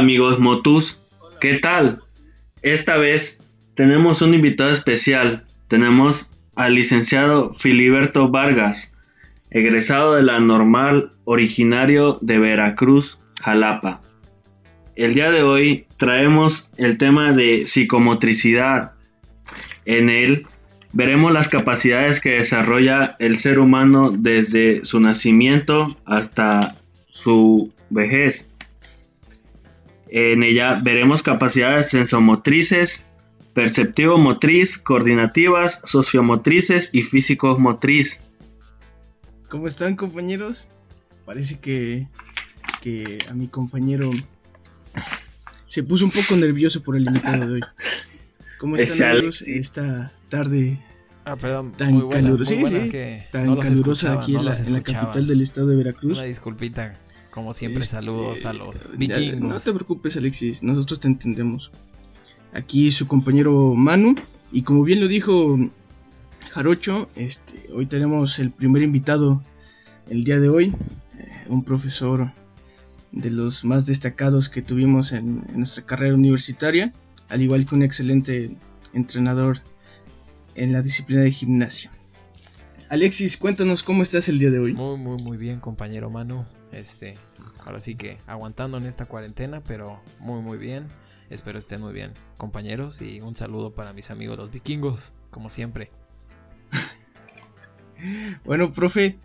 amigos Motus, ¿qué tal? Esta vez tenemos un invitado especial. Tenemos al licenciado Filiberto Vargas, egresado de la normal originario de Veracruz, Jalapa. El día de hoy traemos el tema de psicomotricidad. En él veremos las capacidades que desarrolla el ser humano desde su nacimiento hasta su vejez. En ella veremos capacidades sensomotrices, perceptivo-motriz, coordinativas, sociomotrices y físico-motriz. ¿Cómo están compañeros? Parece que, que a mi compañero se puso un poco nervioso por el invitado de hoy. ¿Cómo están amigos? Esta tarde ah, perdón, tan calurosa, tan calurosa aquí en, la, en la, capital del estado de Veracruz. Una disculpita. Como siempre, este, saludos a los vikingos. No te preocupes, Alexis, nosotros te entendemos. Aquí su compañero Manu, y como bien lo dijo Jarocho, este, hoy tenemos el primer invitado el día de hoy, eh, un profesor de los más destacados que tuvimos en, nuestra carrera universitaria, al igual que un excelente entrenador en la disciplina de gimnasia. Alexis, cuéntanos cómo estás el día de hoy. Muy, muy, muy bien, compañero Manu. Este, ahora sí que aguantando en esta cuarentena, pero muy muy bien. Espero estén muy bien, compañeros, y un saludo para mis amigos los vikingos, como siempre. bueno, profe,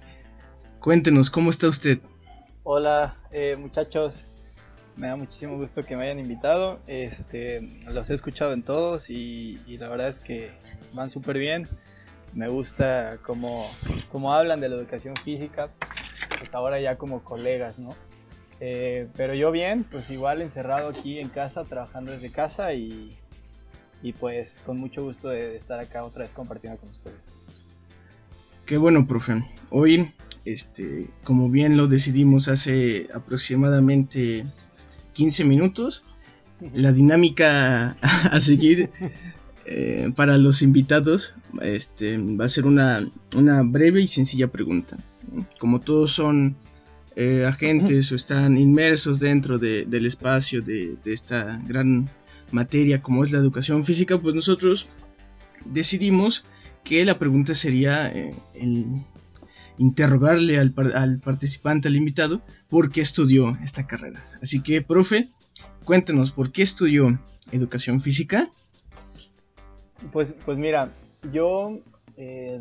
cuéntenos, ¿cómo está usted? Hola, eh, muchachos. Me da muchísimo gusto que me hayan invitado. Este, los he escuchado en todos y, la verdad es que van súper bien. Me gusta cómo, cómo hablan de la educación física pues ahora ya como colegas, ¿no? Eh, pero yo bien, pues igual encerrado aquí en casa, trabajando desde casa y, y pues con mucho gusto de, estar acá otra vez compartiendo con ustedes. Qué bueno, profe. Hoy, este, como bien lo decidimos hace aproximadamente 15 minutos, la dinámica a seguir eh, para los invitados este, va a ser una, una breve y sencilla pregunta como todos son eh, agentes o están inmersos dentro del espacio de, esta gran materia como es la educación física, pues nosotros decidimos que la pregunta sería eh, interrogarle al, al, participante, al invitado, por qué estudió esta carrera. Así que, profe, cuéntenos, ¿por qué estudió educación física? Pues, pues mira, yo eh,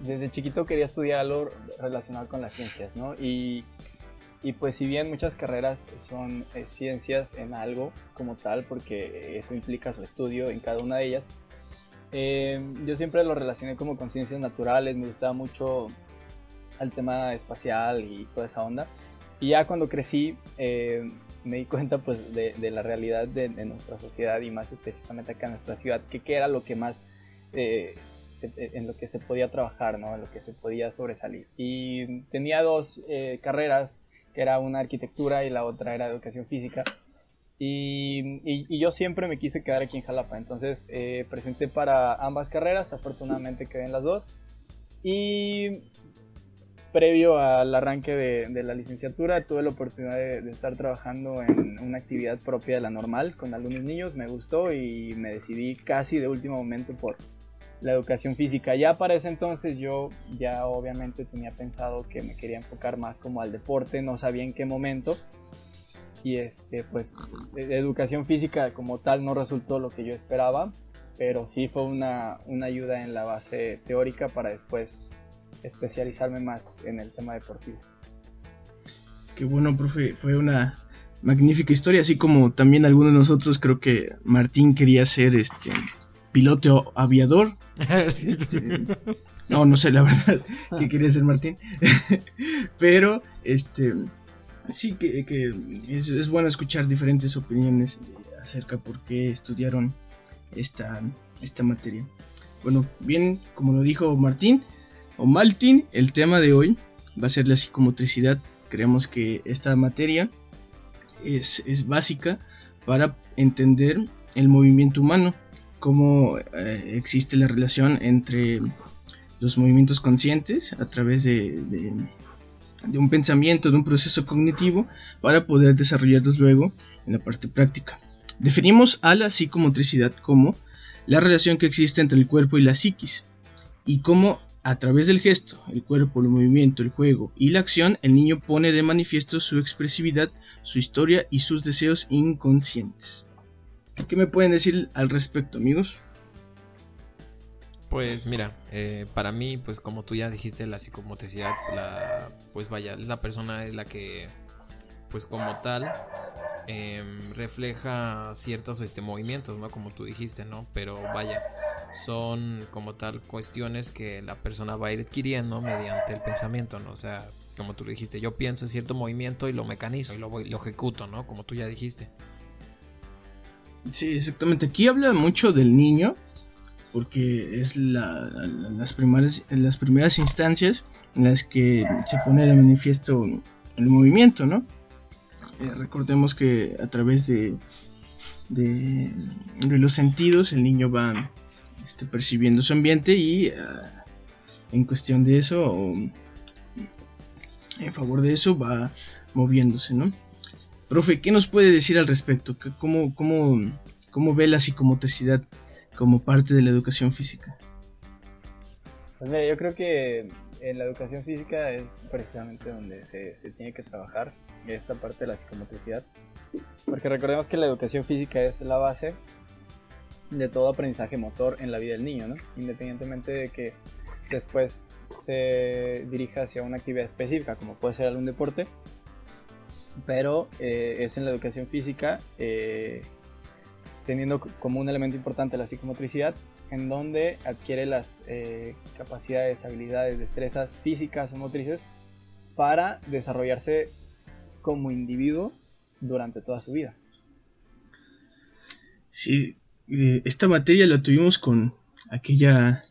desde chiquito quería estudiar algo relacionado con las ciencias, ¿no? Y, y pues si bien muchas carreras son eh, ciencias en algo como tal, porque eso implica su estudio en cada una de ellas, eh, yo siempre lo relacioné como con ciencias naturales, me gustaba mucho el tema espacial y toda esa onda. Y ya cuando crecí eh, me di cuenta pues de, de la realidad de, de, nuestra sociedad y más específicamente acá en nuestra ciudad, que, que era lo que más en lo que se podía trabajar, ¿no? en lo que se podía sobresalir. Y tenía dos eh, carreras, que era una arquitectura y la otra era educación física. Y, y, yo siempre me quise quedar aquí en Jalapa, entonces eh, presenté para ambas carreras, afortunadamente quedé en las dos. Y previo al arranque de, la licenciatura tuve la oportunidad de, de, estar trabajando en una actividad propia de la normal con algunos niños, me gustó y me decidí casi de último momento por, la educación física. Ya para ese entonces yo ya obviamente tenía pensado que me quería enfocar más como al deporte, no sabía en qué momento. Y este, pues, educación física como tal no resultó lo que yo esperaba, pero sí fue una, una ayuda en la base teórica para después especializarme más en el tema deportivo. Qué bueno, profe, fue una magnífica historia, así como también algunos de nosotros creo que Martín quería ser este piloto aviador. no, no sé la verdad que quería ser Martín. Pero, este, sí que, es, bueno escuchar diferentes opiniones acerca por qué estudiaron esta, esta materia. Bueno, bien, como lo dijo Martín, o Martín, el tema de hoy va a ser la psicomotricidad. Creemos que esta materia es, es básica para entender el movimiento humano cómo eh, existe la relación entre los movimientos conscientes a través de, de un pensamiento, de un proceso cognitivo, para poder desarrollarlos luego en la parte práctica. Definimos a la psicomotricidad como la relación que existe entre el cuerpo y la psiquis, y cómo a través del gesto, el cuerpo, el movimiento, el juego y la acción, el niño pone de manifiesto su expresividad, su historia y sus deseos inconscientes. ¿Qué me pueden decir al respecto, amigos? Pues mira, eh, para mí, pues como tú ya dijiste, la psicomotricidad, la, pues vaya, la persona es la que, pues como tal, em, refleja ciertos este, movimientos, ¿no? Como tú dijiste, ¿no? Pero vaya, son como tal cuestiones que la persona va a ir adquiriendo mediante el pensamiento, ¿no? O sea, como tú dijiste, yo pienso en cierto movimiento y lo mecanizo y lo, lo ejecuto, ¿no? Como tú ya dijiste. Sí, exactamente. Aquí habla mucho del niño porque es la, las, primeras, las primeras instancias en las que se pone de manifiesto el movimiento, ¿no? Eh, recordemos que a través de, de, los sentidos el niño va este, percibiendo su ambiente y ah, en cuestión de eso, en favor de eso, va moviéndose, ¿no? Profe, ¿qué nos puede decir al respecto? ¿Cómo, cómo, cómo ve la psicomotricidad como parte de la educación física? Pues mira, yo creo que en la educación física es precisamente donde se, se tiene que trabajar esta parte de la psicomotricidad. Porque recordemos que la educación física es la base de todo aprendizaje motor en la vida del niño. Independientemente de que después se dirija hacia una actividad específica, como puede ser algún deporte, pero eh, es en la educación física eh, teniendo como un elemento importante la psicomotricidad, en donde adquiere las eh, capacidades, habilidades, destrezas físicas o motrices para desarrollarse como individuo durante toda su vida. Sí, esta materia la tuvimos con aquella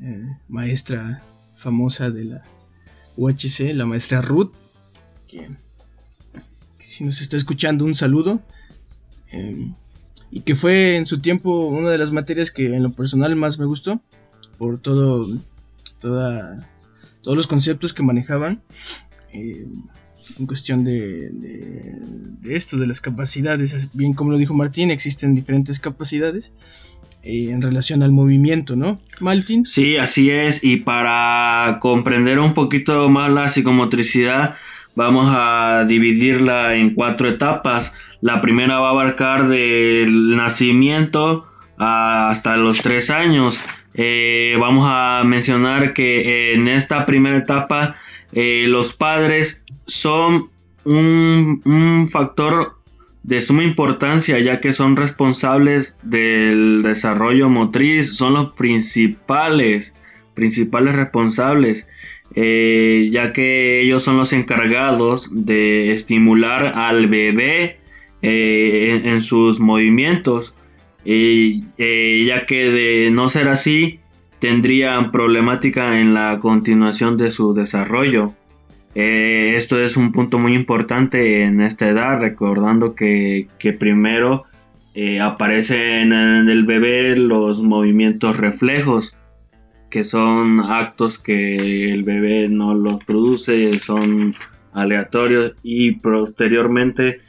eh, maestra famosa de la UHC, la maestra Ruth, que, si nos está escuchando un saludo. Em, y que fue en su tiempo una de las materias que en lo personal más me gustó por todo toda, todos los conceptos que manejaban eh, en cuestión de, de, esto de las capacidades. Bien como lo dijo Martín existen diferentes capacidades eh, en relación al movimiento no Martín. Sí así es y para comprender un poquito más la psicomotricidad vamos a dividirla en cuatro etapas la primera va a abarcar del nacimiento hasta los tres años. Eh, vamos a mencionar que en esta primera etapa eh, los padres son un, factor de suma importancia ya que son responsables del desarrollo motriz, son los principales, principales responsables. Eh, ya que ellos son los encargados de estimular al bebé eh, en, sus movimientos, eh, ya que de no ser así tendrían problemática en la continuación de su desarrollo. Eh, esto es un punto muy importante en esta edad, recordando que, primero aparecen en el bebé los movimientos reflejos, que son actos que el bebé no los produce, son aleatorios y posteriormente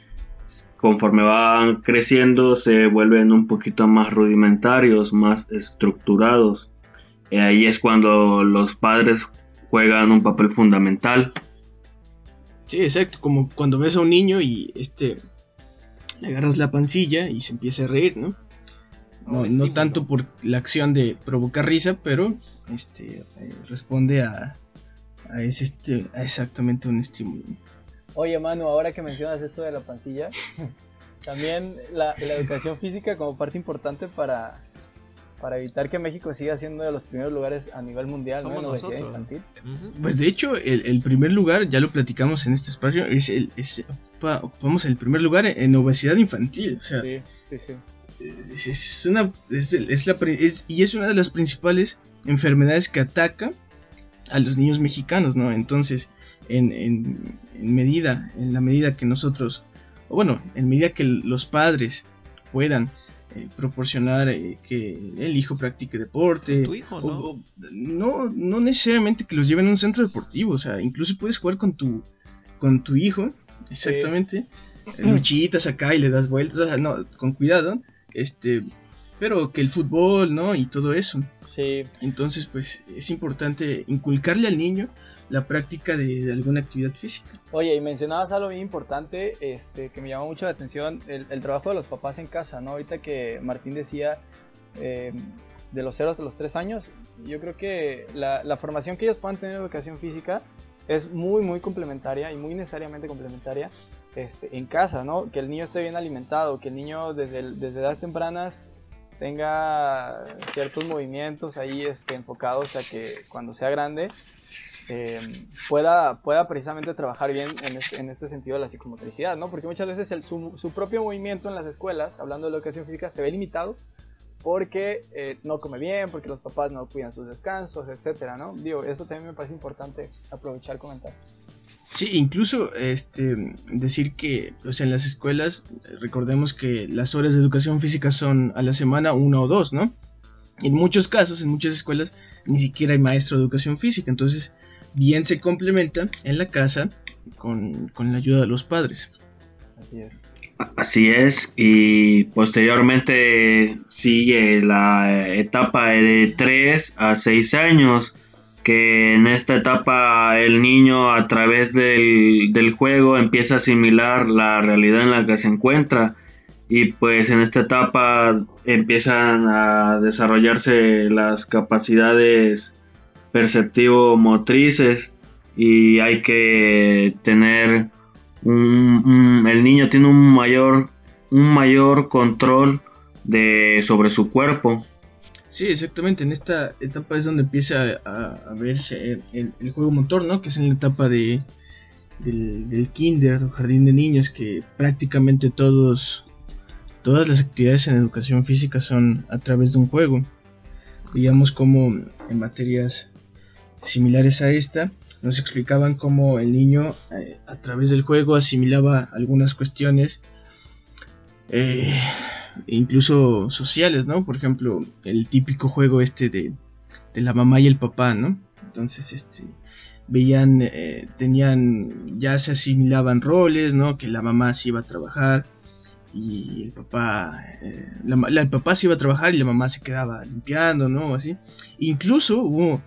conforme van creciendo se vuelven un poquito más rudimentarios, más estructurados. Y ahí es cuando los padres juegan un papel fundamental. Sí, exacto, como cuando ves a un niño y este le agarras la pancilla y se empieza a reír, ¿no? No, tanto por la acción de provocar risa, pero este eh, responde a, a, ese, este, a exactamente un estímulo. Oye, Manu, ahora que mencionas esto de la pantilla, también la, educación física como parte importante para, para evitar que México siga siendo de los primeros lugares a nivel mundial Somos nosotros. infantil. Pues de hecho, el, primer lugar, ya lo platicamos en este espacio, es el, es, ocupamos el primer lugar en obesidad infantil. O sea, sí, sí, sí. Es, una, es, la, y es una de las principales enfermedades que ataca a los niños mexicanos, ¿no? Entonces, en, en, medida, en la medida que nosotros, o bueno, en medida que los padres puedan eh, proporcionar eh, que el hijo practique deporte. Tu hijo, ¿no? no, no necesariamente que los lleven a un centro deportivo, o sea, incluso puedes jugar con tu, con tu hijo, exactamente. Luchitas acá y le das vueltas, o sea, no, con cuidado, este, pero que el fútbol, ¿no? Y todo eso. Sí. Entonces, pues es importante inculcarle al niño la práctica de, alguna actividad física. Oye, y mencionabas algo bien importante este, que me llamó mucho la atención, el, trabajo de los papás en casa, ¿no? Ahorita que Martín decía em, de los 0 hasta los 3 años, yo creo que la, la, formación que ellos puedan tener en educación física es muy, muy complementaria y muy necesariamente complementaria este, en casa, ¿no? Que el niño esté bien alimentado, que el niño desde, desde edades tempranas tenga ciertos movimientos ahí este, enfocados a que cuando sea grande eh, pueda, pueda precisamente trabajar bien en este, en este, sentido de la psicomotricidad, ¿no? Porque muchas veces el, su, su, propio movimiento en las escuelas, hablando de educación física, se ve limitado porque eh, no come bien, porque los papás no cuidan sus descansos, etcétera, ¿no? Digo, eso también me parece importante aprovechar comentar. Sí, incluso este decir que pues en las escuelas recordemos que las horas de educación física son a la semana una o dos, ¿no? En muchos casos, en muchas escuelas ni siquiera hay maestro de educación física, entonces bien se complementa en la casa con, con la ayuda de los padres. Así es. Así es, y posteriormente sigue la etapa de 3 a 6 años, que en esta etapa el niño a través del, del, juego empieza a asimilar la realidad en la que se encuentra y pues en esta etapa empiezan a desarrollarse las capacidades perceptivo motrices y hay que tener un, el niño tiene un mayor un mayor control de sobre su cuerpo Sí, exactamente. En esta etapa es donde empieza a, verse el, juego motor, ¿no? Que es en la etapa de del, kinder o jardín de niños, que prácticamente todos todas las actividades en educación física son a través de un juego. Veíamos como en materias similares a esta nos explicaban cómo el niño eh, a través del juego asimilaba algunas cuestiones eh, incluso sociales, ¿no? Por ejemplo, el típico juego este de, la mamá y el papá, ¿no? Entonces, este, veían, eh, tenían, ya se asimilaban roles, ¿no? Que la mamá se iba a trabajar y el papá, eh, el papá se iba a trabajar y la mamá se quedaba limpiando, ¿no? Así. Incluso hubo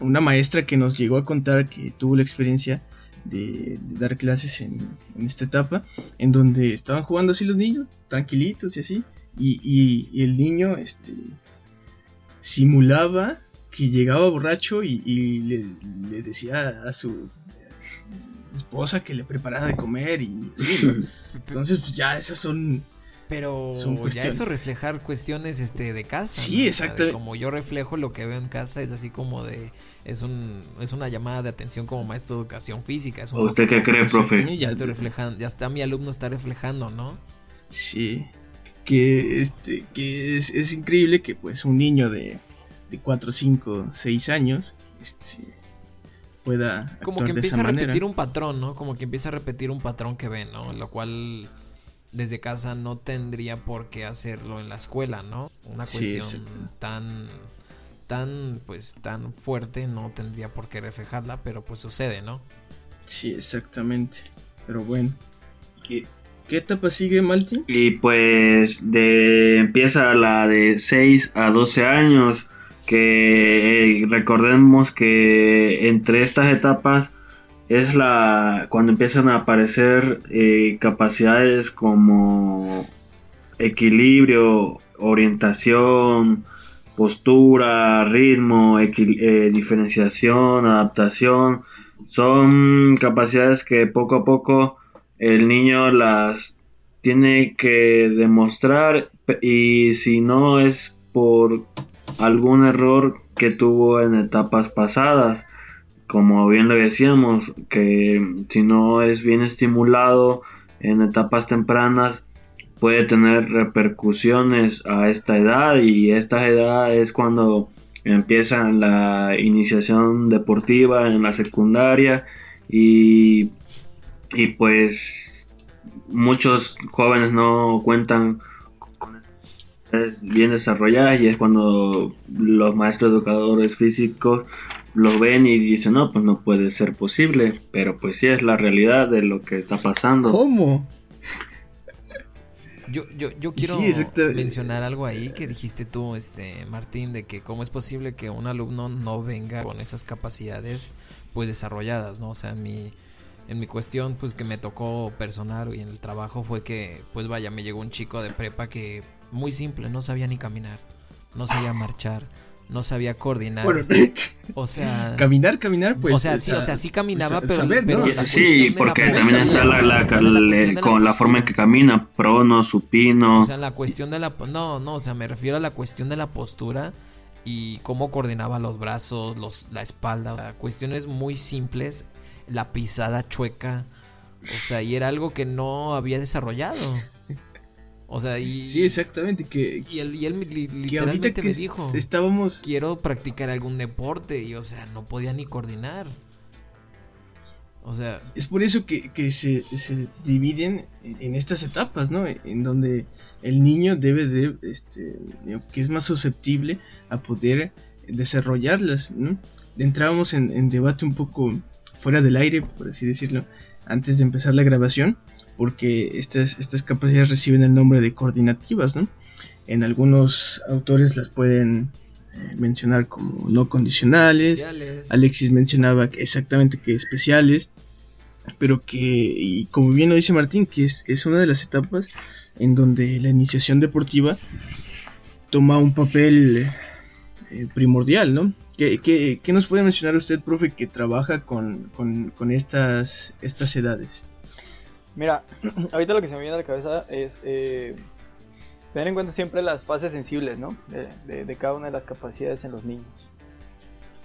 una maestra que nos llegó a contar que tuvo la experiencia de, dar clases en, esta etapa, en donde estaban jugando así los niños, tranquilitos y así, y, el niño este, simulaba que llegaba borracho y, le, decía a su esposa que le preparara de comer y entonces pues ya esas son pero ya eso reflejar cuestiones este de casa. Sí, exacto. como yo reflejo lo que veo en casa es así como de es un es una llamada de atención como maestro de educación física. Es ¿Usted qué cree, profe? Ya estoy reflejando, ya está mi alumno está reflejando, ¿no? Sí. Que este que es, es increíble que pues un niño de de 4, 5, 6 años este pueda como que empieza a repetir un patrón, ¿no? Como que empieza a repetir un patrón que ve, ¿no? Lo cual desde casa no tendría por qué hacerlo en la escuela, ¿no? Una cuestión tan tan pues tan fuerte no tendría por qué reflejarla, pero pues sucede, ¿no? Sí, exactamente. Pero bueno. ¿Qué, etapa sigue Malti? Y pues de empieza la de 6 a 12 años que eh, recordemos que entre estas etapas es la cuando empiezan a aparecer eh, capacidades como equilibrio, orientación, postura, ritmo, eh, diferenciación, adaptación. Son capacidades que poco a poco el niño las tiene que demostrar y si no es por algún error que tuvo en etapas pasadas como bien lo decíamos, que si no es bien estimulado en etapas tempranas, puede tener repercusiones a esta edad y esta edad es cuando empieza la iniciación deportiva en la secundaria y, y pues muchos jóvenes no cuentan bien desarrolladas y es cuando los maestros educadores físicos lo ven y dicen, no, pues no puede ser posible, pero pues sí es la realidad de lo que está pasando. ¿Cómo? Yo, yo, yo quiero mencionar algo ahí que dijiste tú, este Martín, de que cómo es posible que un alumno no venga con esas capacidades pues desarrolladas, ¿no? O sea, mi, en mi cuestión, pues que me tocó personal y en el trabajo fue que, pues vaya, me llegó un chico de prepa que muy simple, no sabía ni caminar, no sabía marchar, no sabía coordinar. o sea, caminar, caminar, pues. O sea, sí, o sea, sí caminaba, pero, sí, porque también está la, con la, forma en que camina, prono, supino. O sea, la cuestión de la, no, no, o sea, me refiero a la cuestión de la postura y cómo coordinaba los brazos, los, la espalda, cuestiones muy simples, la pisada chueca, o sea, y era algo que no había desarrollado. O sea, y. Sí, exactamente. Que, y él, y él literalmente me dijo: Estábamos. Quiero practicar algún deporte. Y, o sea, no podía ni coordinar. O sea. Es por eso que, que se, se, dividen en estas etapas, ¿no? En donde el niño debe de. Este, que es más susceptible a poder desarrollarlas, ¿no? Entrábamos en, en debate un poco fuera del aire, por así decirlo, antes de empezar la grabación porque estas, estas capacidades reciben el nombre de coordinativas, ¿no? En algunos autores las pueden eh, mencionar como no condicionales. Alexis mencionaba exactamente que especiales, pero que, y como bien lo dice Martín, que es, es una de las etapas en donde la iniciación deportiva toma un papel eh, primordial, ¿no? ¿Qué, ¿Qué, nos puede mencionar usted, profe, que trabaja con, con, con estas, estas edades? Mira, ahorita lo que se me viene a la cabeza es eh, tener en cuenta siempre las fases sensibles, ¿no? De, cada una de las capacidades en los niños.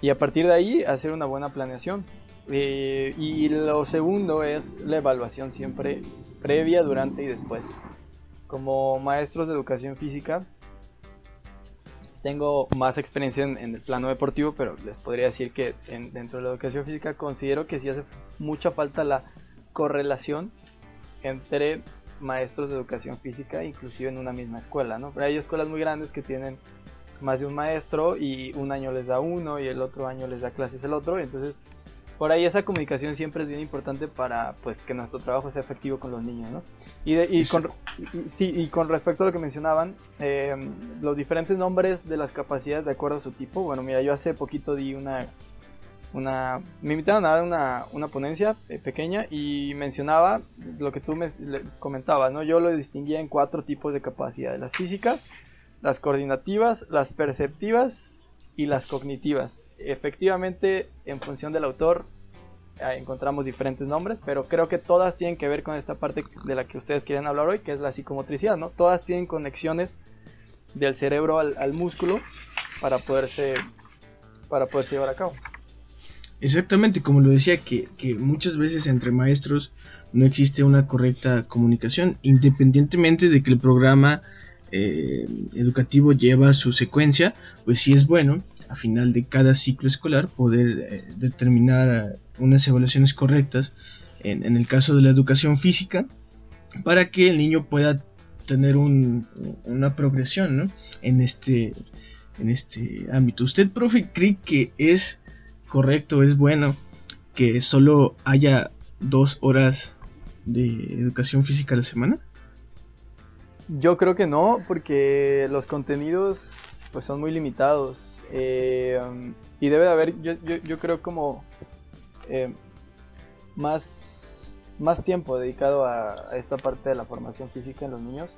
Y a partir de ahí hacer una buena planeación. Eh, y lo segundo es la evaluación siempre previa, durante y después. Como maestros de educación física, tengo más experiencia en, el plano deportivo, pero les podría decir que dentro de la educación física considero que sí hace mucha falta la correlación entre maestros de educación física, inclusive en una misma escuela, ¿no? Pero hay escuelas muy grandes que tienen más de un maestro y un año les da uno y el otro año les da clases el otro, entonces por ahí esa comunicación siempre es bien importante para pues que nuestro trabajo sea efectivo con los niños, ¿no? Y, y, con, sí, y con respecto a lo que mencionaban, eh, los diferentes nombres de las capacidades de acuerdo a su tipo, bueno, mira, yo hace poquito di una una, me invitaron a dar una, una ponencia eh, pequeña y mencionaba lo que tú me comentabas, ¿no? Yo lo distinguía en cuatro tipos de capacidades, las físicas, las coordinativas, las perceptivas y las cognitivas. Efectivamente, en función del autor, encontramos diferentes nombres, pero creo que todas tienen que ver con esta parte de la que ustedes quieren hablar hoy, que es la psicomotricidad, ¿no? Todas tienen conexiones del cerebro al, al músculo para poderse, para poderse llevar a cabo. Exactamente, como lo decía, que, muchas veces entre maestros no existe una correcta comunicación, independientemente de que el programa eh, educativo lleva su secuencia, pues sí es bueno a final de cada ciclo escolar poder eh, determinar unas evaluaciones correctas en, el caso de la educación física para que el niño pueda tener un, una progresión ¿no? en, este, en este ámbito. ¿Usted, profe, cree que es correcto, es bueno que solo haya dos horas de educación física a la semana? Yo creo que no, porque los contenidos pues son muy limitados eh, y debe de haber, yo, yo, creo como eh, más, más tiempo dedicado a, esta parte de la formación física en los niños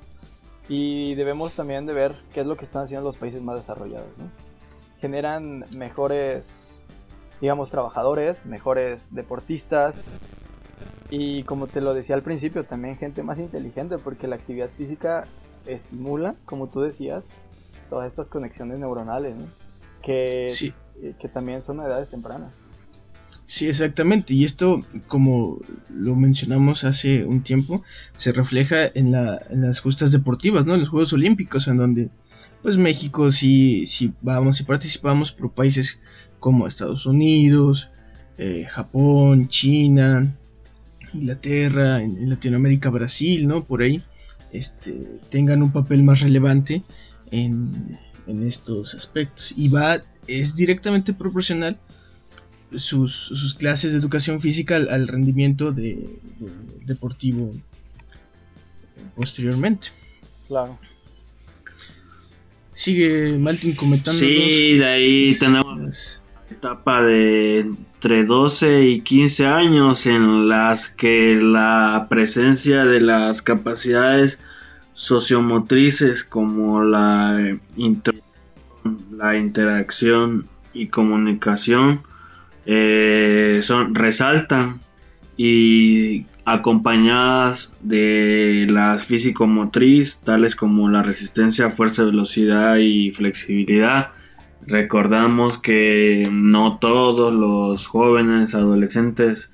y debemos también de ver qué es lo que están haciendo los países más desarrollados. Generan mejores digamos, trabajadores, mejores deportistas y como te lo decía al principio, también gente más inteligente porque la actividad física estimula, como tú decías, todas estas conexiones neuronales, que, eh, que también son a edades tempranas. Sí, exactamente. Y esto, como lo mencionamos hace un tiempo, se refleja en, la, en las justas deportivas, ¿no? En los Juegos Olímpicos, en donde, pues México sí, sí vamos y participamos por países como Estados Unidos, eh, Japón, China, Inglaterra, en, Latinoamérica, Brasil, ¿no? Por ahí, este, tengan un papel más relevante en, en estos aspectos. Y va, es directamente proporcional sus, sus clases de educación física al, rendimiento de, deportivo posteriormente. Claro. Sigue Maltin comentando. Sí, de ahí tenemos etapa de entre 12 y 15 años en las que la presencia de las capacidades sociomotrices como la, la interacción y comunicación eh, son, resaltan y acompañadas de las físico-motriz, tales como la resistencia, fuerza, velocidad y flexibilidad. Recordamos que no todos los jóvenes, adolescentes,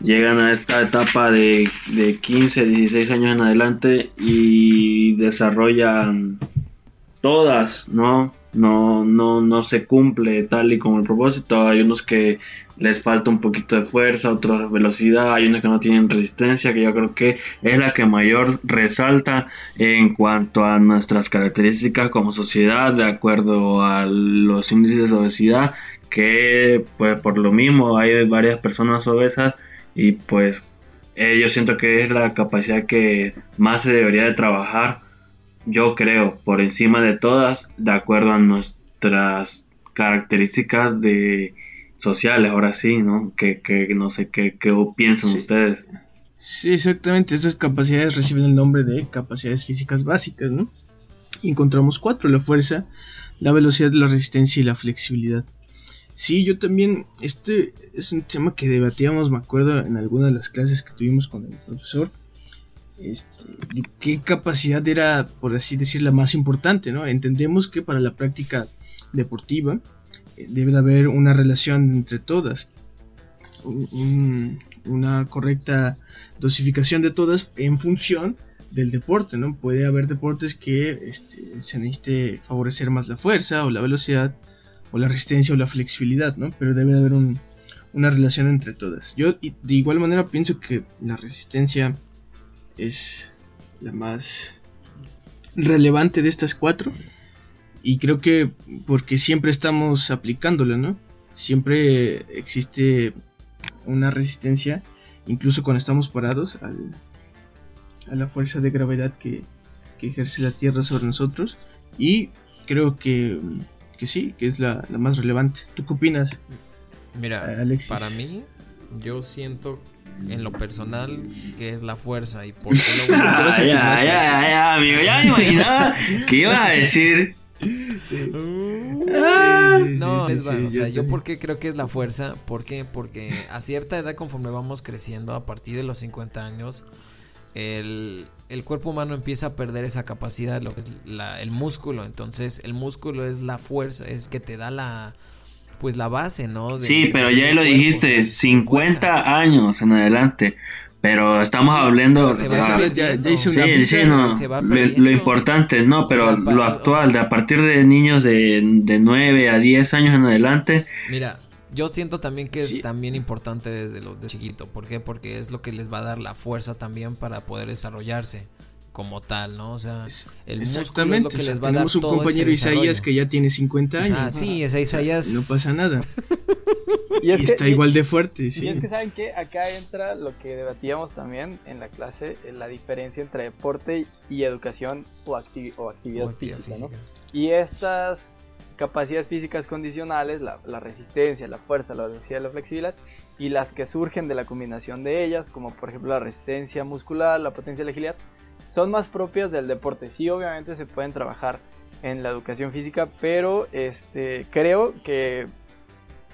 llegan a esta etapa de, de 15, 16 años en adelante y desarrollan todas, ¿no? No, no, no se cumple tal y como el propósito. Hay unos que les falta un poquito de fuerza, otros velocidad, hay unos que no tienen resistencia, que yo creo que es la que mayor resalta en cuanto a nuestras características como sociedad, de acuerdo a los índices de obesidad, que pues por lo mismo hay varias personas obesas y pues eh, yo siento que es la capacidad que más se debería de trabajar yo creo, por encima de todas, de acuerdo a nuestras características de sociales, ahora sí, ¿no? Que, no sé qué, piensan ustedes. Sí, exactamente, esas capacidades reciben el nombre de capacidades físicas básicas, ¿no? Y encontramos cuatro, la fuerza, la velocidad, la resistencia y la flexibilidad. Sí, yo también, este es un tema que debatíamos, me acuerdo, en alguna de las clases que tuvimos con el profesor, este, qué capacidad era, por así decir, la más importante, ¿no? Entendemos que para la práctica deportiva eh, debe de haber una relación entre todas, una correcta dosificación de todas en función del deporte, ¿no? Puede haber deportes que este, se necesite favorecer más la fuerza o la velocidad o la resistencia o la flexibilidad, ¿no? Pero debe de haber una relación entre todas. Yo de igual manera pienso que la resistencia es la más relevante de estas cuatro. Y creo que porque siempre estamos aplicándola, ¿no? Siempre existe una resistencia, incluso cuando estamos parados, al, a la fuerza de gravedad que, ejerce la Tierra sobre nosotros. Y creo que, que sí, que es la, más relevante. ¿Tú qué opinas? Mira, para mí, yo siento en lo personal que es la fuerza y por qué lo ah, ya, ya, ya, ya, amigo, ya me imaginaba que iba a decir. Sí. Ah, no, es bueno, o sea, yo, por qué creo que es la fuerza, ¿por qué? Porque a cierta edad conforme vamos creciendo, a partir de los 50 años, el, el cuerpo humano empieza a perder esa capacidad, lo que es la, el músculo, entonces el músculo es la fuerza, es que te da la, pues la base, ¿no? sí, pero ya lo dijiste, 50 años en adelante. Pero estamos hablando. ya, hice una sí, sí, no, lo, importante, no, pero lo actual, de a partir de niños de, de 9 a 10 años en adelante. Mira, yo siento también que es también importante desde los de chiquito. ¿Por qué? Porque es lo que les va a dar la fuerza también para poder desarrollarse como tal, ¿no? O sea, el músculo es lo que les va a dar un compañero Isaías que ya tiene 50 años. Ah, sí, ese Isaías. No pasa nada. y, está igual de fuerte, sí. Y es que saben que acá entra lo que debatíamos también en la clase, la diferencia entre deporte y educación o, actividad, física, ¿no? Y estas capacidades físicas condicionales, la, la, resistencia, la fuerza, la velocidad y la flexibilidad, y las que surgen de la combinación de ellas, como por ejemplo la resistencia muscular, la potencia y la agilidad, son más propias del deporte. Sí, obviamente se pueden trabajar en la educación física, pero este, creo que,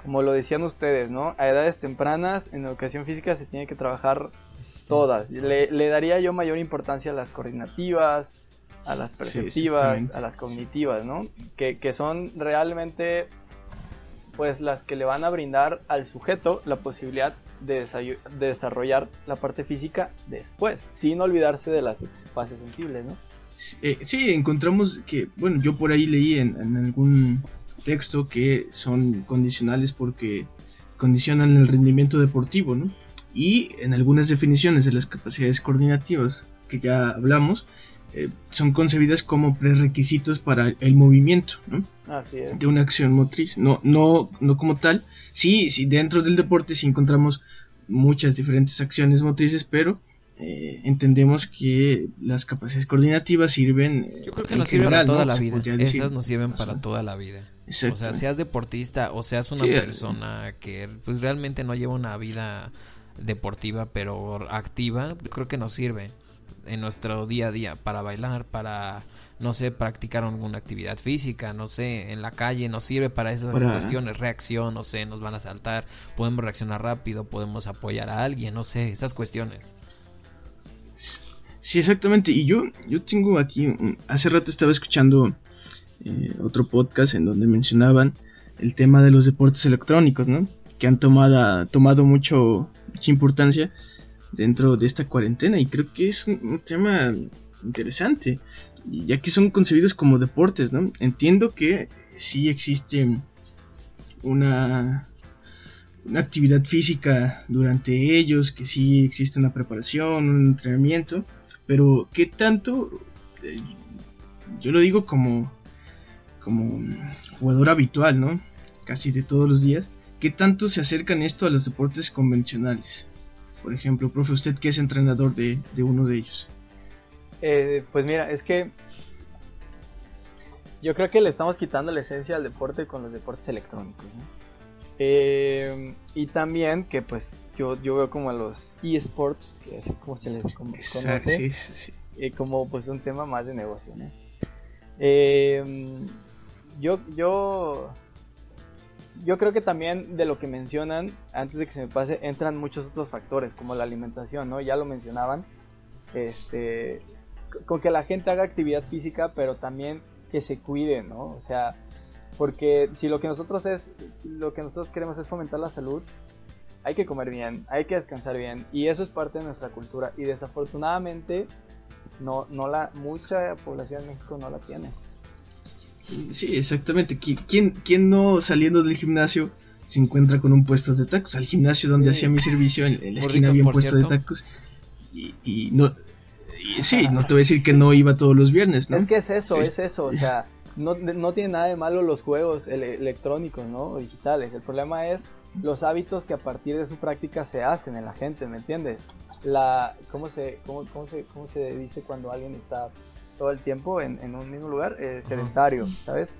como lo decían ustedes, ¿no? A edades tempranas en educación física se tiene que trabajar todas. Le, daría yo mayor importancia a las coordinativas, a las perceptivas, a las cognitivas, ¿no? Que, que son realmente pues las que le van a brindar al sujeto la posibilidad de, desarrollar la parte física después, sin olvidarse de las fases sensibles, ¿no? Eh, sí, encontramos que, bueno, yo por ahí leí en, algún texto que son condicionales porque condicionan el rendimiento deportivo, ¿no? Y en algunas definiciones de las capacidades coordinativas que ya hablamos, eh, son concebidas como prerequisitos para el movimiento Así es. de una acción motriz, no, no, no como tal. Sí, sí, dentro del deporte sí encontramos muchas diferentes acciones motrices, pero eh, entendemos que las capacidades coordinativas sirven. eh, Yo creo que nos sirven para toda la vida. Esas nos sirven para toda la vida. Exacto. O sea, seas deportista o seas una sí, persona que pues realmente no lleva una vida deportiva pero activa, creo que nos sirve en nuestro día a día para bailar, para no sé, practicar alguna actividad física, no sé, en la calle nos sirve para esas cuestiones, reacción, no sé, nos van a saltar, podemos reaccionar rápido, podemos apoyar a alguien, no sé, esas cuestiones. Sí, exactamente. Y yo, yo tengo aquí, hace rato estaba escuchando eh, otro podcast en donde mencionaban el tema de los deportes electrónicos, ¿no? Que han tomado, tomado mucho, mucha importancia dentro de esta cuarentena y creo que es un, un tema interesante, ya que son concebidos como deportes, ¿no? Entiendo que sí existe una, actividad física durante ellos, que sí existe una preparación, un entrenamiento, pero ¿qué tanto? Eh, yo lo digo como, como jugador habitual, ¿no? Casi de todos los días. ¿Qué tanto se acercan esto a los deportes convencionales? Por ejemplo, profe, usted que es entrenador de, de uno de ellos. Eh, pues mira, es que yo creo que le estamos quitando la esencia al deporte con los deportes electrónicos. ¿no? Eh, y también que pues yo, yo veo como a los eSports, que así es como se les como, conoce, sí, sí, sí. eh, como pues un tema más de negocio. ¿no? Yo, yo, yo creo que también de lo que mencionan, antes de que se me pase, entran muchos otros factores, como la alimentación, ¿no? Ya lo mencionaban. Este, con que la gente haga actividad física, pero también que se cuide, ¿no? O sea, porque si lo que nosotros es, lo que nosotros queremos es fomentar la salud, hay que comer bien, hay que descansar bien, y eso es parte de nuestra cultura. Y desafortunadamente, no, no la, mucha población en México no la tiene. Sí, exactamente. ¿Quién, quién no saliendo del gimnasio se encuentra con un puesto de tacos? Al gimnasio donde sí. hacía mi servicio, en, en la esquina había un puesto cierto. de tacos. Y, y no, y sí, no te voy a decir que no iba todos los viernes, ¿no? Es que es eso, es, es eso, o sea, no, no tiene nada de malo los juegos ele electrónicos, ¿no? O digitales. El problema es los hábitos que a partir de su práctica se hacen en la gente, ¿me entiendes? La, ¿cómo se, cómo, cómo se, cómo se dice cuando alguien está todo el tiempo en, en un mismo lugar? Eh, sedentario, ¿sabes?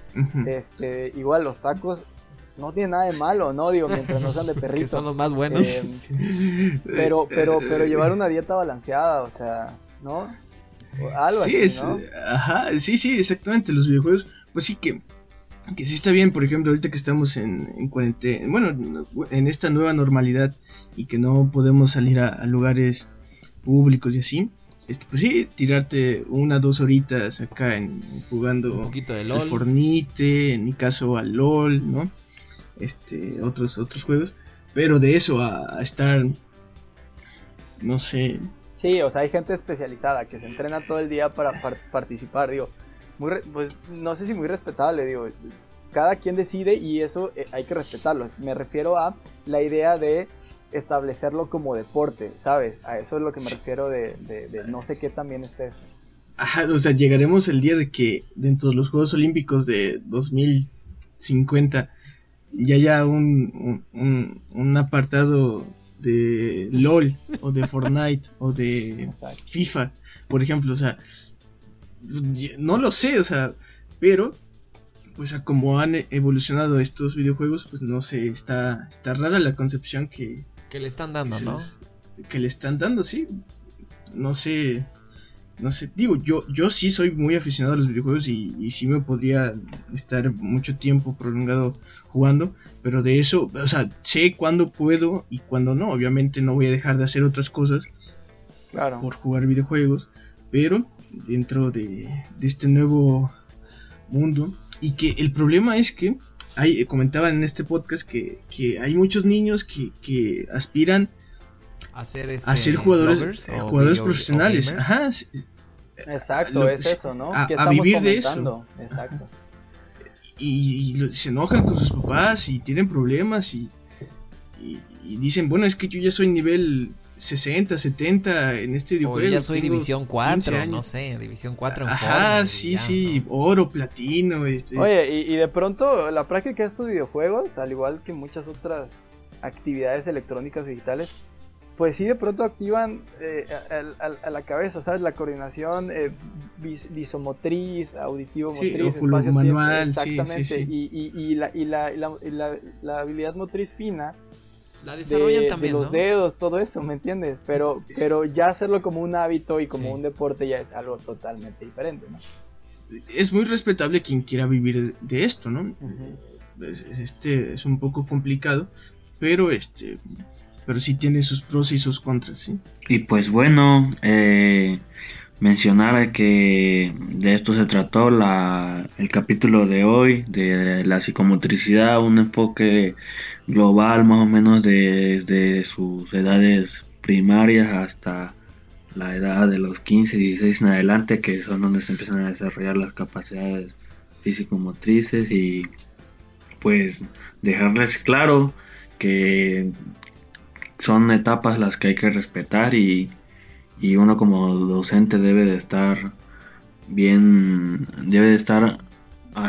Este, igual los tacos no tiene nada de malo, ¿no? Digo, mientras no sean de perrito. que son los más buenos. Eh, pero, pero, pero llevar una dieta balanceada, o sea, ¿no? O algo sí, así, es, ¿no? Ajá, sí, sí, exactamente. Los videojuegos, pues sí que, que sí está bien, por ejemplo, ahorita que estamos en, en cuarentena, bueno, en esta nueva normalidad y que no podemos salir a, a lugares públicos y así. Este, pues sí, tirarte una, dos horitas acá en, jugando un poquito de LOL. al Fornite, en mi caso al LOL, ¿no? Este, otros, otros juegos. Pero de eso a, a estar, no sé, Sí, o sea, hay gente especializada que se entrena todo el día para par participar, digo, muy pues no sé si muy respetable, digo, cada quien decide y eso eh, hay que respetarlo. Me refiero a la idea de establecerlo como deporte, ¿sabes? A eso es lo que me refiero de, de, de no sé qué también esté eso. Ajá, o sea, llegaremos el día de que dentro de los Juegos Olímpicos de 2050 ya haya un, un, un apartado de LOL o de Fortnite o de Exacto. FIFA, por ejemplo, o sea, no lo sé, o sea, pero pues a como han evolucionado estos videojuegos, pues no sé, está está rara la concepción que que le están dando, ¿no? Que le están dando, sí. No sé, no sé, digo, yo yo sí soy muy aficionado a los videojuegos y, y sí me podría estar mucho tiempo prolongado jugando, pero de eso, o sea, sé cuándo puedo y cuándo no. Obviamente no voy a dejar de hacer otras cosas claro. por jugar videojuegos, pero dentro de, de, este nuevo mundo y que el problema es que hay, comentaban en este podcast que, que hay muchos niños que, que aspiran a ser, este, a ser jugadores, jugadores profesionales. Ajá. Exacto, lo, es eso, ¿no? A, a vivir de eso. Exacto y, y, se enojan con sus papás y tienen problemas y y, dicen, bueno, es que yo ya soy nivel 60, 70 en este videojuego. Ya soy división 4, no sé, división 4 en Ajá, sí, sí, oro, platino. Este. Oye, y, de pronto la práctica de estos videojuegos, al igual que muchas otras actividades electrónicas digitales, pues sí de pronto activan eh, a, la cabeza, ¿sabes? La coordinación eh, visomotriz, auditivo motriz, espacio manual, exactamente, Y, la, y, la, la, habilidad motriz fina la desarrollan también, de los dedos, todo eso, ¿me entiendes? Pero, pero ya hacerlo como un hábito y como un deporte ya es algo totalmente diferente, ¿no? Es muy respetable quien quiera vivir de esto, ¿no? Este es un poco complicado, pero este pero sí tiene sus pros y sus contras, ¿sí? Y pues bueno, eh, mencionar que de esto se trató la, el capítulo de hoy, de la psicomotricidad, un enfoque global más o menos desde sus edades primarias hasta la edad de los 15, 16 en adelante, que son donde se empiezan a desarrollar las capacidades físico-motrices y pues dejarles claro que son etapas las que hay que respetar y, uno como docente debe de estar bien, debe de estar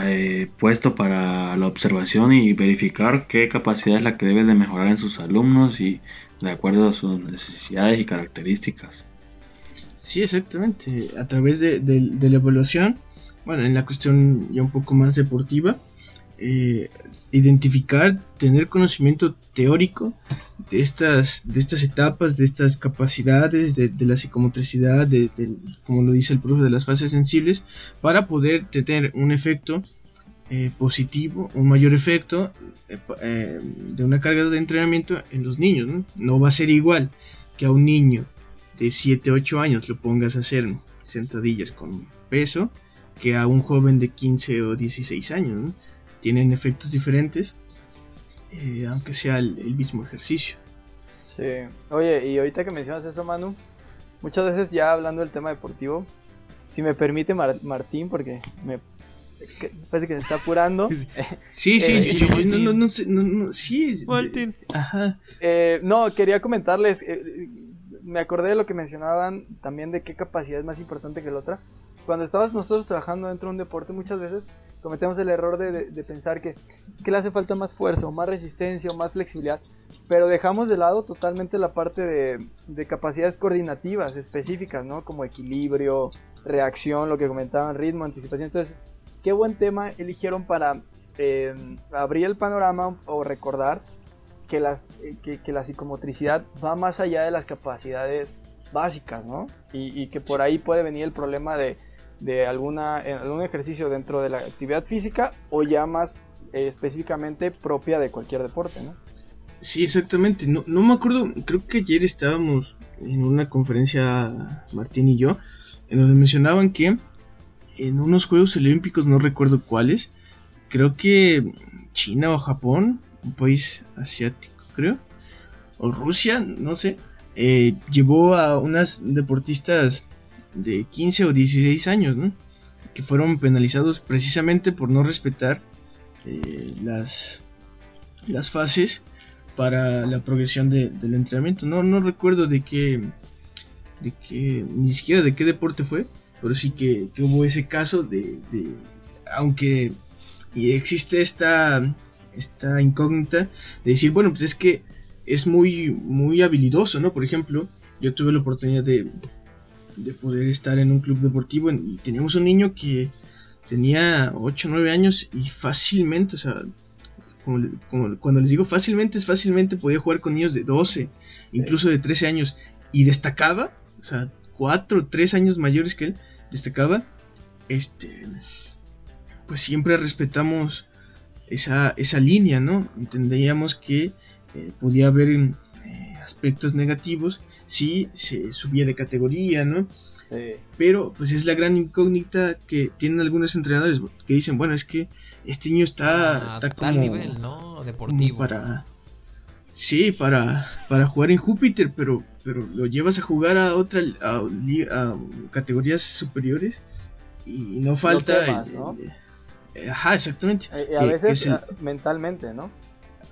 eh, puesto para la observación y verificar qué capacidad es la que debe de mejorar en sus alumnos y de acuerdo a sus necesidades y características. Sí, exactamente. A través de, de la evaluación, bueno, en la cuestión ya un poco más deportiva, eh, identificar, tener conocimiento teórico de estas, de estas etapas, de estas capacidades, de, la psicomotricidad, de, como lo dice el profe, de las fases sensibles, para poder tener un efecto eh, positivo, un mayor efecto eh, de una carga de entrenamiento en los niños. ¿no? va a ser igual que a un niño de 7, 8 años lo pongas a hacer sentadillas con peso que a un joven de 15 o 16 años. Tienen efectos diferentes, eh, aunque sea el, mismo ejercicio. Sí, oye, y ahorita que mencionas eso, Manu, muchas veces ya hablando del tema deportivo, si me permite Martín, porque me parece que se está apurando. Sí, sí, eh, yo, no, no, no, no, no, sí. Martín. Ajá. Eh, no, quería comentarles, me acordé de lo que mencionaban también de qué capacidad es más importante que la otra. Cuando estabas nosotros trabajando dentro de un deporte, muchas veces cometemos el error de, pensar que es que le hace falta más fuerza o más resistencia o más flexibilidad, pero dejamos de lado totalmente la parte de, capacidades coordinativas específicas, ¿no? Como equilibrio, reacción, lo que comentaban, ritmo, anticipación. Entonces, qué buen tema eligieron para eh, abrir el panorama o recordar que, las, que, la psicomotricidad va más allá de las capacidades básicas, ¿no? y que por ahí puede venir el problema de de alguna, algún ejercicio dentro de la actividad física o ya más eh, específicamente propia de cualquier deporte, ¿no? Sí, exactamente. No, no me acuerdo, creo que ayer estábamos en una conferencia, Martín y yo, en donde mencionaban que en unos Juegos Olímpicos, no recuerdo cuáles, creo que China o Japón, un país asiático, creo, o Rusia, no sé, eh, llevó a unas deportistas de 15 o 16 años, que fueron penalizados precisamente por no respetar eh, las, las fases para la progresión del entrenamiento. No, no recuerdo de qué, de qué, ni siquiera de qué deporte fue, pero sí que, hubo ese caso de, de aunque existe esta, esta incógnita de decir, bueno, pues es que es muy, muy habilidoso, ¿no? Por ejemplo, yo tuve la oportunidad de, de poder estar en un club deportivo y teníamos un niño que tenía 8 o 9 años y fácilmente, o sea, como, cuando les digo fácilmente, es fácilmente podía jugar con niños de 12, incluso de 13 años y destacaba, o sea, 4 o 3 años mayores que él, destacaba, este, pues siempre respetamos esa, esa línea, ¿no? Entendíamos que eh, podía haber eh, aspectos negativos sí se subía de categoría, ¿no? Pero pues es la gran incógnita que tienen algunos entrenadores que dicen, bueno, es que este niño está, a está tal nivel, ¿no? Deportivo. para sí, para para jugar en Júpiter, pero pero lo llevas a jugar a otra a, categorías superiores y no falta ¿no? ajá, exactamente. Eh, a veces ah, mentalmente, ¿no?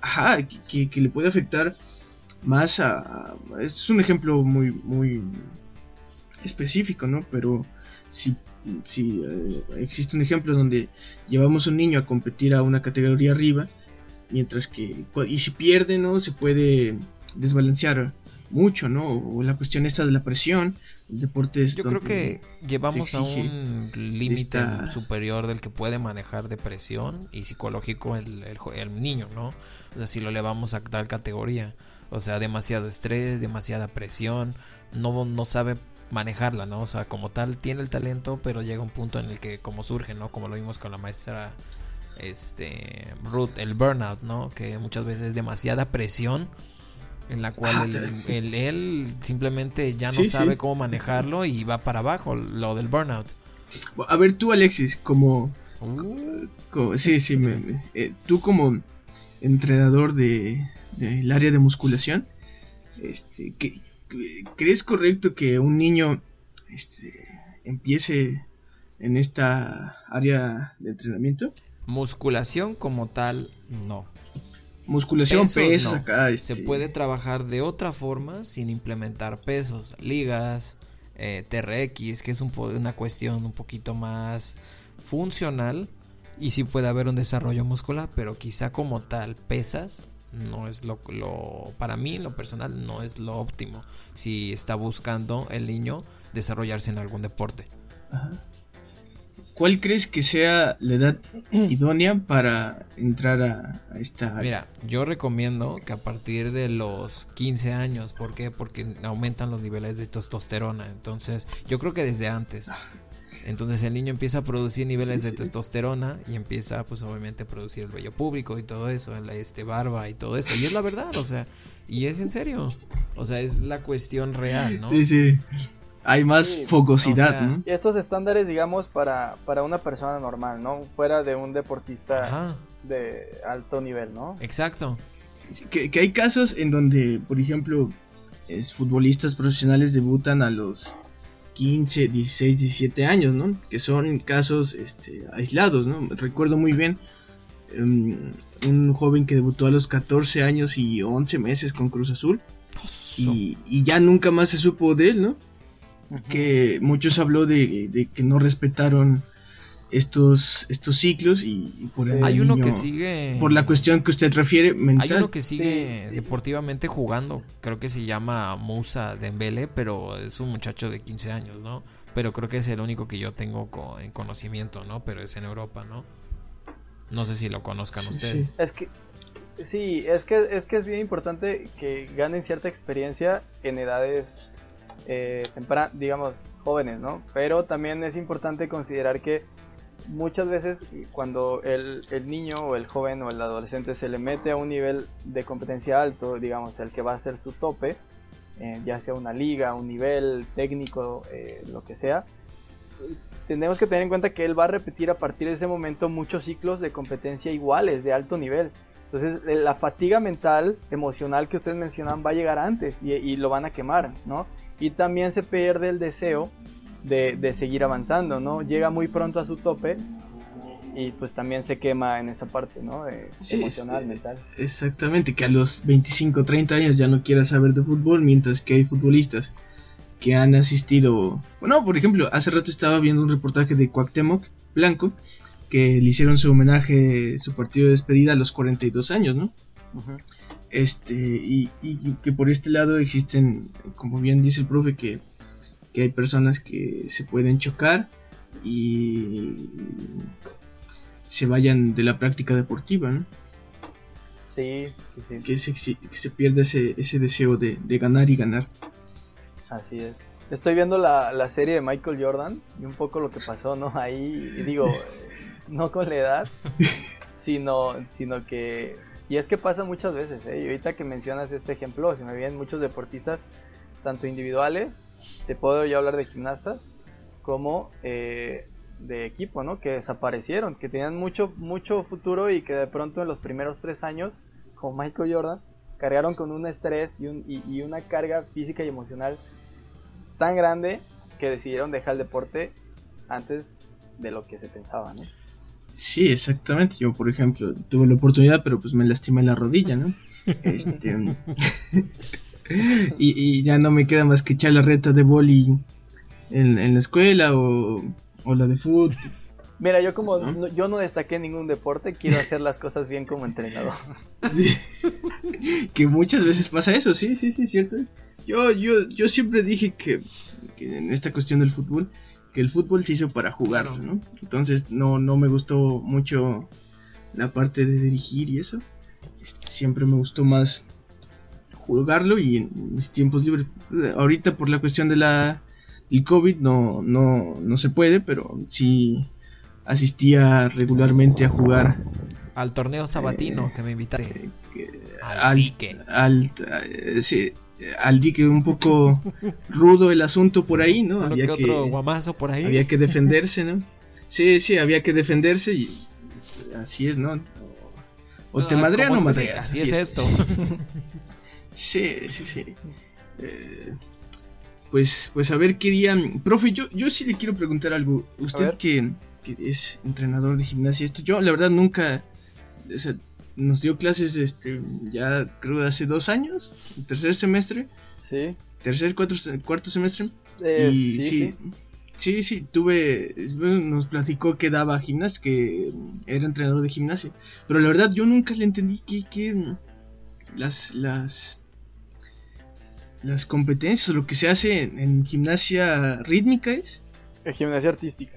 ajá, que, que le puede afectar más a, Esto es un ejemplo muy, muy específico, ¿no? Pero si, si eh, existe un ejemplo donde llevamos a un niño a competir a una categoría arriba, mientras que... Y si pierde, ¿no? Se puede desbalancear mucho, ¿no? O la cuestión esta de la presión, deportes... Yo creo que llevamos a un límite superior del que puede manejar depresión y psicológico el, el, el, niño, ¿no? O sea, si lo elevamos a tal categoría. O sea, demasiado estrés, demasiada presión, no, no sabe manejarla, ¿no? O sea, como tal tiene el talento, pero llega un punto en el que como surge, ¿no? Como lo vimos con la maestra este Ruth, el burnout, ¿no? Que muchas veces es demasiada presión en la cual ah, él, simplemente ya no sabe cómo manejarlo y va para abajo, lo del burnout. A ver, tú Alexis, como... Uh. sí, sí, eh, tú como entrenador de, del área de musculación, este, ¿crees correcto que un niño este, empiece en esta área de entrenamiento? Musculación como tal, no. Musculación, pesos, acá. Se este. puede trabajar de otra forma sin implementar pesos. Ligas, eh, TRX, que es un una cuestión un poquito más funcional. Y sí puede haber un desarrollo muscular, pero quizá como tal pesas no es lo, lo, para mí en lo personal no es lo óptimo si está buscando el niño desarrollarse en algún deporte. ¿Cuál crees que sea la edad idónea para entrar a, esta área? Mira, yo recomiendo que a partir de los 15 años, ¿por qué? Porque aumentan los niveles de testosterona. Entonces, yo creo que desde antes. Entonces el niño empieza a producir niveles de testosterona y empieza pues obviamente a producir el vello público y todo eso, la este barba y todo eso. Y es la verdad, o sea, y es en serio. O sea, es la cuestión real, ¿no? Sí, sí. Hay más fogosidad, ¿no? Y estos estándares, digamos, para, para una persona normal, ¿no? Fuera de un deportista de alto nivel, ¿no? Exacto. Que, que hay casos en donde, por ejemplo, es, futbolistas profesionales debutan a los 15, 16, 17 años, ¿no? Que son casos este, aislados, ¿no? Recuerdo muy bien um, un joven que debutó a los 14 años y 11 meses con Cruz Azul. Y, y, ya nunca más se supo de él, ¿no? Que muchos habló de, de que no respetaron estos, estos ciclos y, por hay uno que sigue por la cuestión que usted refiere mental. hay uno que sigue deportivamente jugando creo que se llama Musa Dembele pero es un muchacho de 15 años no pero creo que es el único que yo tengo en conocimiento no pero es en Europa no no sé si lo conozcan ustedes. Es que sí es que es que es bien importante que ganen cierta experiencia en edades eh, tempranas digamos jóvenes no pero también es importante considerar que muchas veces cuando el, niño o el joven o el adolescente se le mete a un nivel de competencia alto, digamos, el que va a ser su tope, eh, ya sea una liga, un nivel técnico, eh, lo que sea, tenemos que tener en cuenta que él va a repetir a partir de ese momento muchos ciclos de competencia iguales, de alto nivel. Entonces, eh, la fatiga mental, emocional que ustedes mencionan va a llegar antes y lo van a quemar, ¿no? Y también se pierde el deseo de, seguir avanzando, ¿no? Llega muy pronto a su tope y pues también se quema en esa parte, ¿no? emocional, mental. Exactamente, que a los 25, 30 años ya no quiera saber de fútbol, mientras que hay futbolistas que han asistido... Bueno, por ejemplo, hace rato estaba viendo un reportaje de Cuauhtémoc Blanco, que le hicieron su homenaje, su partido de despedida a los 42 años, ¿no? Este, y, y, que por este lado existen, como bien dice el profe, que que hay personas que se pueden chocar y se vayan de la práctica deportiva, ¿no? Sí, sí, sí. Que se, que se pierde ese, ese deseo de, ganar y ganar. Así es. Estoy viendo la, la, serie de Michael Jordan y un poco lo que pasó, ¿no? Ahí, digo, no con la edad, sino, sino que... Y es que pasa muchas veces, ¿eh? Y ahorita que mencionas este ejemplo, se me vienen muchos deportistas, tanto individuales te puedo yo hablar de gimnastas como eh, de equipo, ¿no? Que desaparecieron, que tenían mucho, mucho futuro y que de pronto en los primeros tres años, como Michael Jordan, cargaron con un estrés y, un, y, una carga física y emocional tan grande que decidieron dejar el deporte antes de lo que se pensaba, ¿no? Sí, exactamente. Yo, por ejemplo, tuve la oportunidad, pero pues me lastimé la rodilla, ¿no? Este, y, ya no me queda más que echar la reta de boli en, en la escuela o, o la de fútbol Mira, yo como yo no destaqué ningún deporte, quiero hacer las cosas bien como entrenador. que muchas veces pasa eso, sí, sí, sí, cierto. Yo, yo, yo siempre dije que, en esta cuestión del fútbol, que el fútbol se hizo para jugar, ¿no? Entonces no, no me gustó mucho la parte de dirigir y eso. Este, siempre me gustó más jugarlo y en mis tiempos libres. Ahorita por la cuestión de la el COVID no, no, no se puede, pero sí asistía regularmente a jugar. Al torneo sabatino que me invitaste. Eh, al, dique. Al, eh, al dique un poco rudo el asunto por ahí, ¿no? había que, otro guamazo por ahí. Había que defenderse, ¿no? Sí, sí, había que defenderse y así es, ¿no? O, te madrean o madrean. Así, es, esto. sí, sí, sí. Eh, pues, pues a ver qué día. Profe, yo, yo sí le quiero preguntar algo. Usted que que es entrenador de gimnasia. Esto yo la verdad nunca nos dio clases este ya creo hace dos años, tercer semestre. Sí. Tercer, cuatro, cuarto semestre. Eh, y sí, sí, sí. tuve, nos platicó que daba gimnasia, que era entrenador de gimnasia. Pero la verdad yo nunca le entendí que, que las, las, las competencias, lo que se hace en, gimnasia rítmica es. En gimnasia artística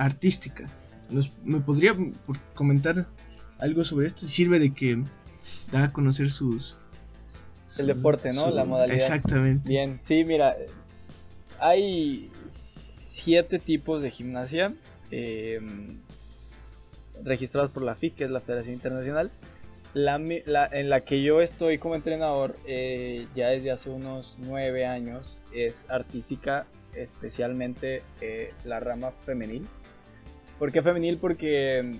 artística. ¿Me podría comentar algo sobre esto? Sirve de que da a conocer sus... el deporte, ¿no? La modalidad. Exactamente. Bien, sí, mira, hay siete tipos de gimnasia em, registrados por la FIC, que es la Federación Internacional. En la que yo estoy como entrenador eh, ya desde hace unos nueve años es artística, especialmente eh, la rama femenil. ¿Por qué femenil? Porque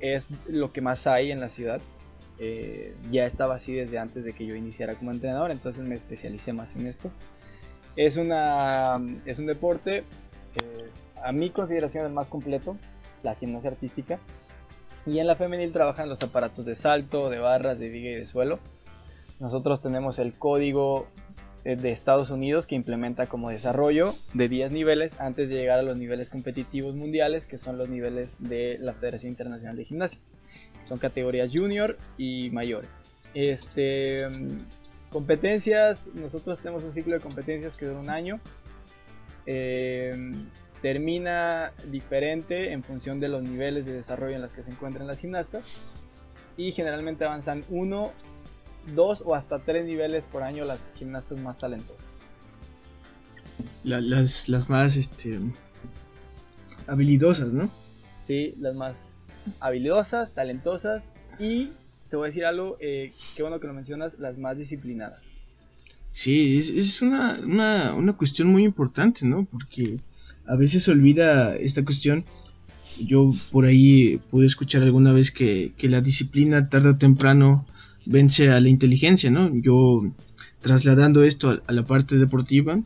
es lo que más hay en la ciudad. Eh, ya estaba así desde antes de que yo iniciara como entrenador, entonces me especialicé más en esto. Es, una, es un deporte, a mi consideración, el más completo, la gimnasia artística. Y en la femenil trabajan los aparatos de salto, de barras, de viga y de suelo. Nosotros tenemos el código eh, de Estados Unidos que implementa como desarrollo de 10 niveles antes de llegar a los niveles competitivos mundiales que son los niveles de la Federación Internacional de Gimnasia. Son categorías junior y mayores. Este, competencias, nosotros tenemos un ciclo de competencias que dura un año. Em, termina diferente en función de los niveles de desarrollo en los que se encuentran las gimnastas y generalmente avanzan uno dos o hasta tres niveles por año las gimnastas más talentosas. las, las más este, habilidosas, ¿no? Sí, las más habilidosas, talentosas y te voy a decir algo, eh, qué bueno que lo mencionas, las más disciplinadas. Sí, es, una, una, una, cuestión muy importante, ¿no? Porque a veces se olvida esta cuestión. Yo por ahí pude escuchar alguna vez que, que la disciplina tarde o temprano vence a la inteligencia, ¿no? Yo trasladando esto a, la parte deportiva,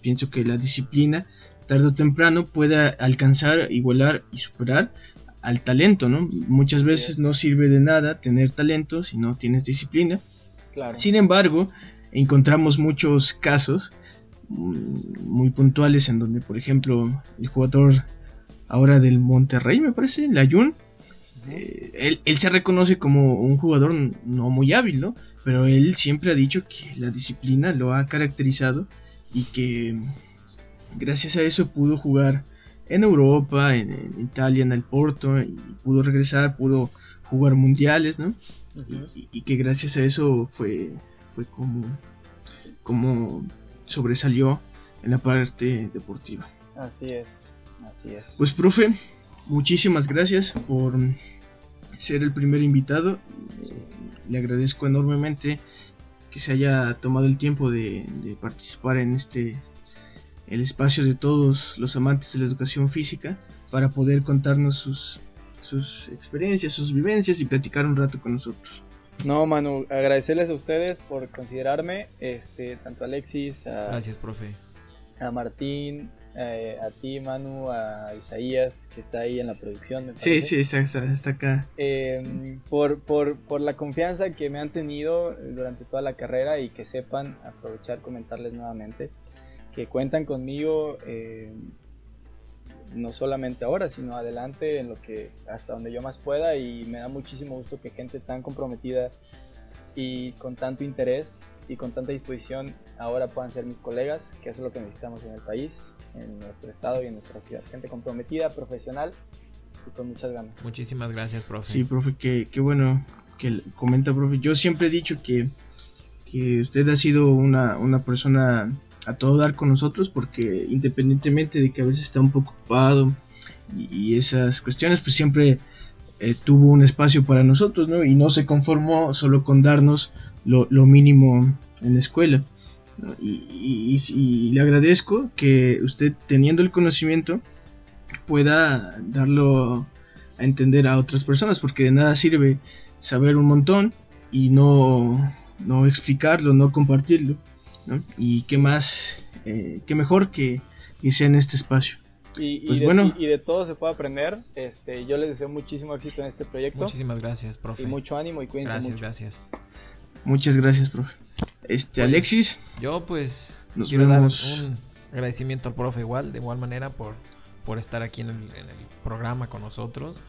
pienso que la disciplina tarde o temprano puede alcanzar, igualar y superar al talento, ¿no? Muchas veces no sirve de nada tener talento si no tienes disciplina. Sin embargo, encontramos muchos casos muy puntuales en donde, por ejemplo, el jugador ahora del Monterrey, me parece, Layun, eh, él, se reconoce como un jugador no muy hábil, ¿no? Pero él siempre ha dicho que la disciplina lo ha caracterizado y que gracias a eso pudo jugar en Europa, en, Italia, en el Porto, y pudo regresar, pudo jugar mundiales, ¿no? y, que gracias a eso fue, fue como, como sobresalió en la parte deportiva. Así es, así es. Pues profe, muchísimas gracias por ser el primer invitado. Le agradezco enormemente que se haya tomado el tiempo de, participar en este el espacio de todos los amantes de la educación física para poder contarnos sus, sus experiencias, sus vivencias y platicar un rato con nosotros. No, Manu, agradecerles a ustedes por considerarme, este, tanto a Alexis, a, Gracias, profe. a Martín, eh, a ti, Manu, a Isaías, que está ahí en la producción. sí, sí, está, está acá. Eh, por, por, por, la confianza que me han tenido durante toda la carrera y que sepan aprovechar, comentarles nuevamente que cuentan conmigo eh, no solamente ahora, sino adelante en lo que hasta donde yo más pueda y me da muchísimo gusto que gente tan comprometida y con tanto interés y con tanta disposición ahora puedan ser mis colegas, que eso es lo que necesitamos en el país, en nuestro estado y en nuestra ciudad. Gente comprometida, profesional y con muchas ganas. Muchísimas gracias, profe. Sí, profe, qué, qué bueno que comenta, profe. Yo siempre he dicho que, que usted ha sido una, una persona a todo dar con nosotros porque independientemente de que a veces está un poco ocupado y, esas cuestiones, pues siempre eh, tuvo un espacio para nosotros, ¿no? Y no se conformó solo con darnos lo, mínimo en la escuela. Y, le agradezco que usted teniendo el conocimiento pueda darlo a entender a otras personas, porque de nada sirve saber un montón y no, no explicarlo, no compartirlo. Y qué más, eh, qué mejor que, que, sea en este espacio. Y, pues de, bueno. y, de todo se puede aprender. Este, yo les deseo muchísimo éxito en este proyecto. Muchísimas gracias, profe. Y mucho ánimo y cuídense gracias, Gracias, Muchas gracias, profe. Este, Alexis. Yo pues quiero dar un agradecimiento al profe igual, de igual manera por, por estar aquí en el, en el programa con nosotros.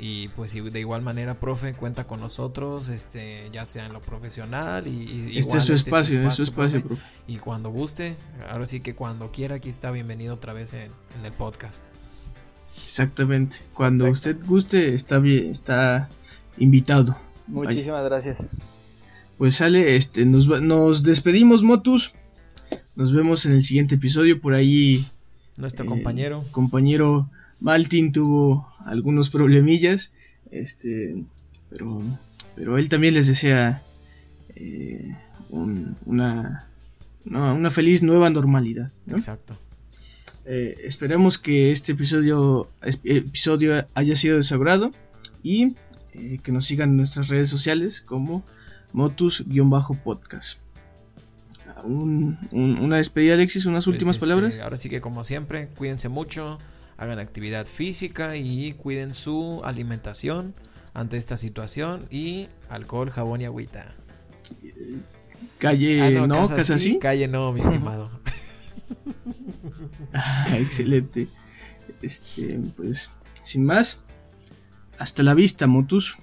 Y pues de igual manera, profe, cuenta con nosotros, este, ya sea en lo profesional y, este es su este espacio, es su espacio, profe. Y cuando guste, ahora sí que cuando quiera, aquí está bienvenido otra vez en, el podcast. Exactamente, cuando usted guste, está bien, está invitado. Muchísimas gracias. Pues sale, este, nos, nos despedimos, Motus. Nos vemos en el siguiente episodio. Por ahí. Nuestro eh, compañero. Compañero Maltin tuvo algunos problemillas, este, pero, pero él también les desea eh, una, una feliz nueva normalidad. Exacto. Eh, esperemos que este episodio, episodio haya sido de su agrado y eh, que nos sigan en nuestras redes sociales como Motus-podcast. una despedida, Alexis, unas pues, últimas este, palabras. Ahora sí que, como siempre, cuídense mucho hagan actividad física y cuiden su alimentación ante esta situación y alcohol, jabón y agüita. Calle ah, no, casa, así? Calle no, mi estimado. Ah, excelente. Este, pues, sin más, hasta la vista, Motus.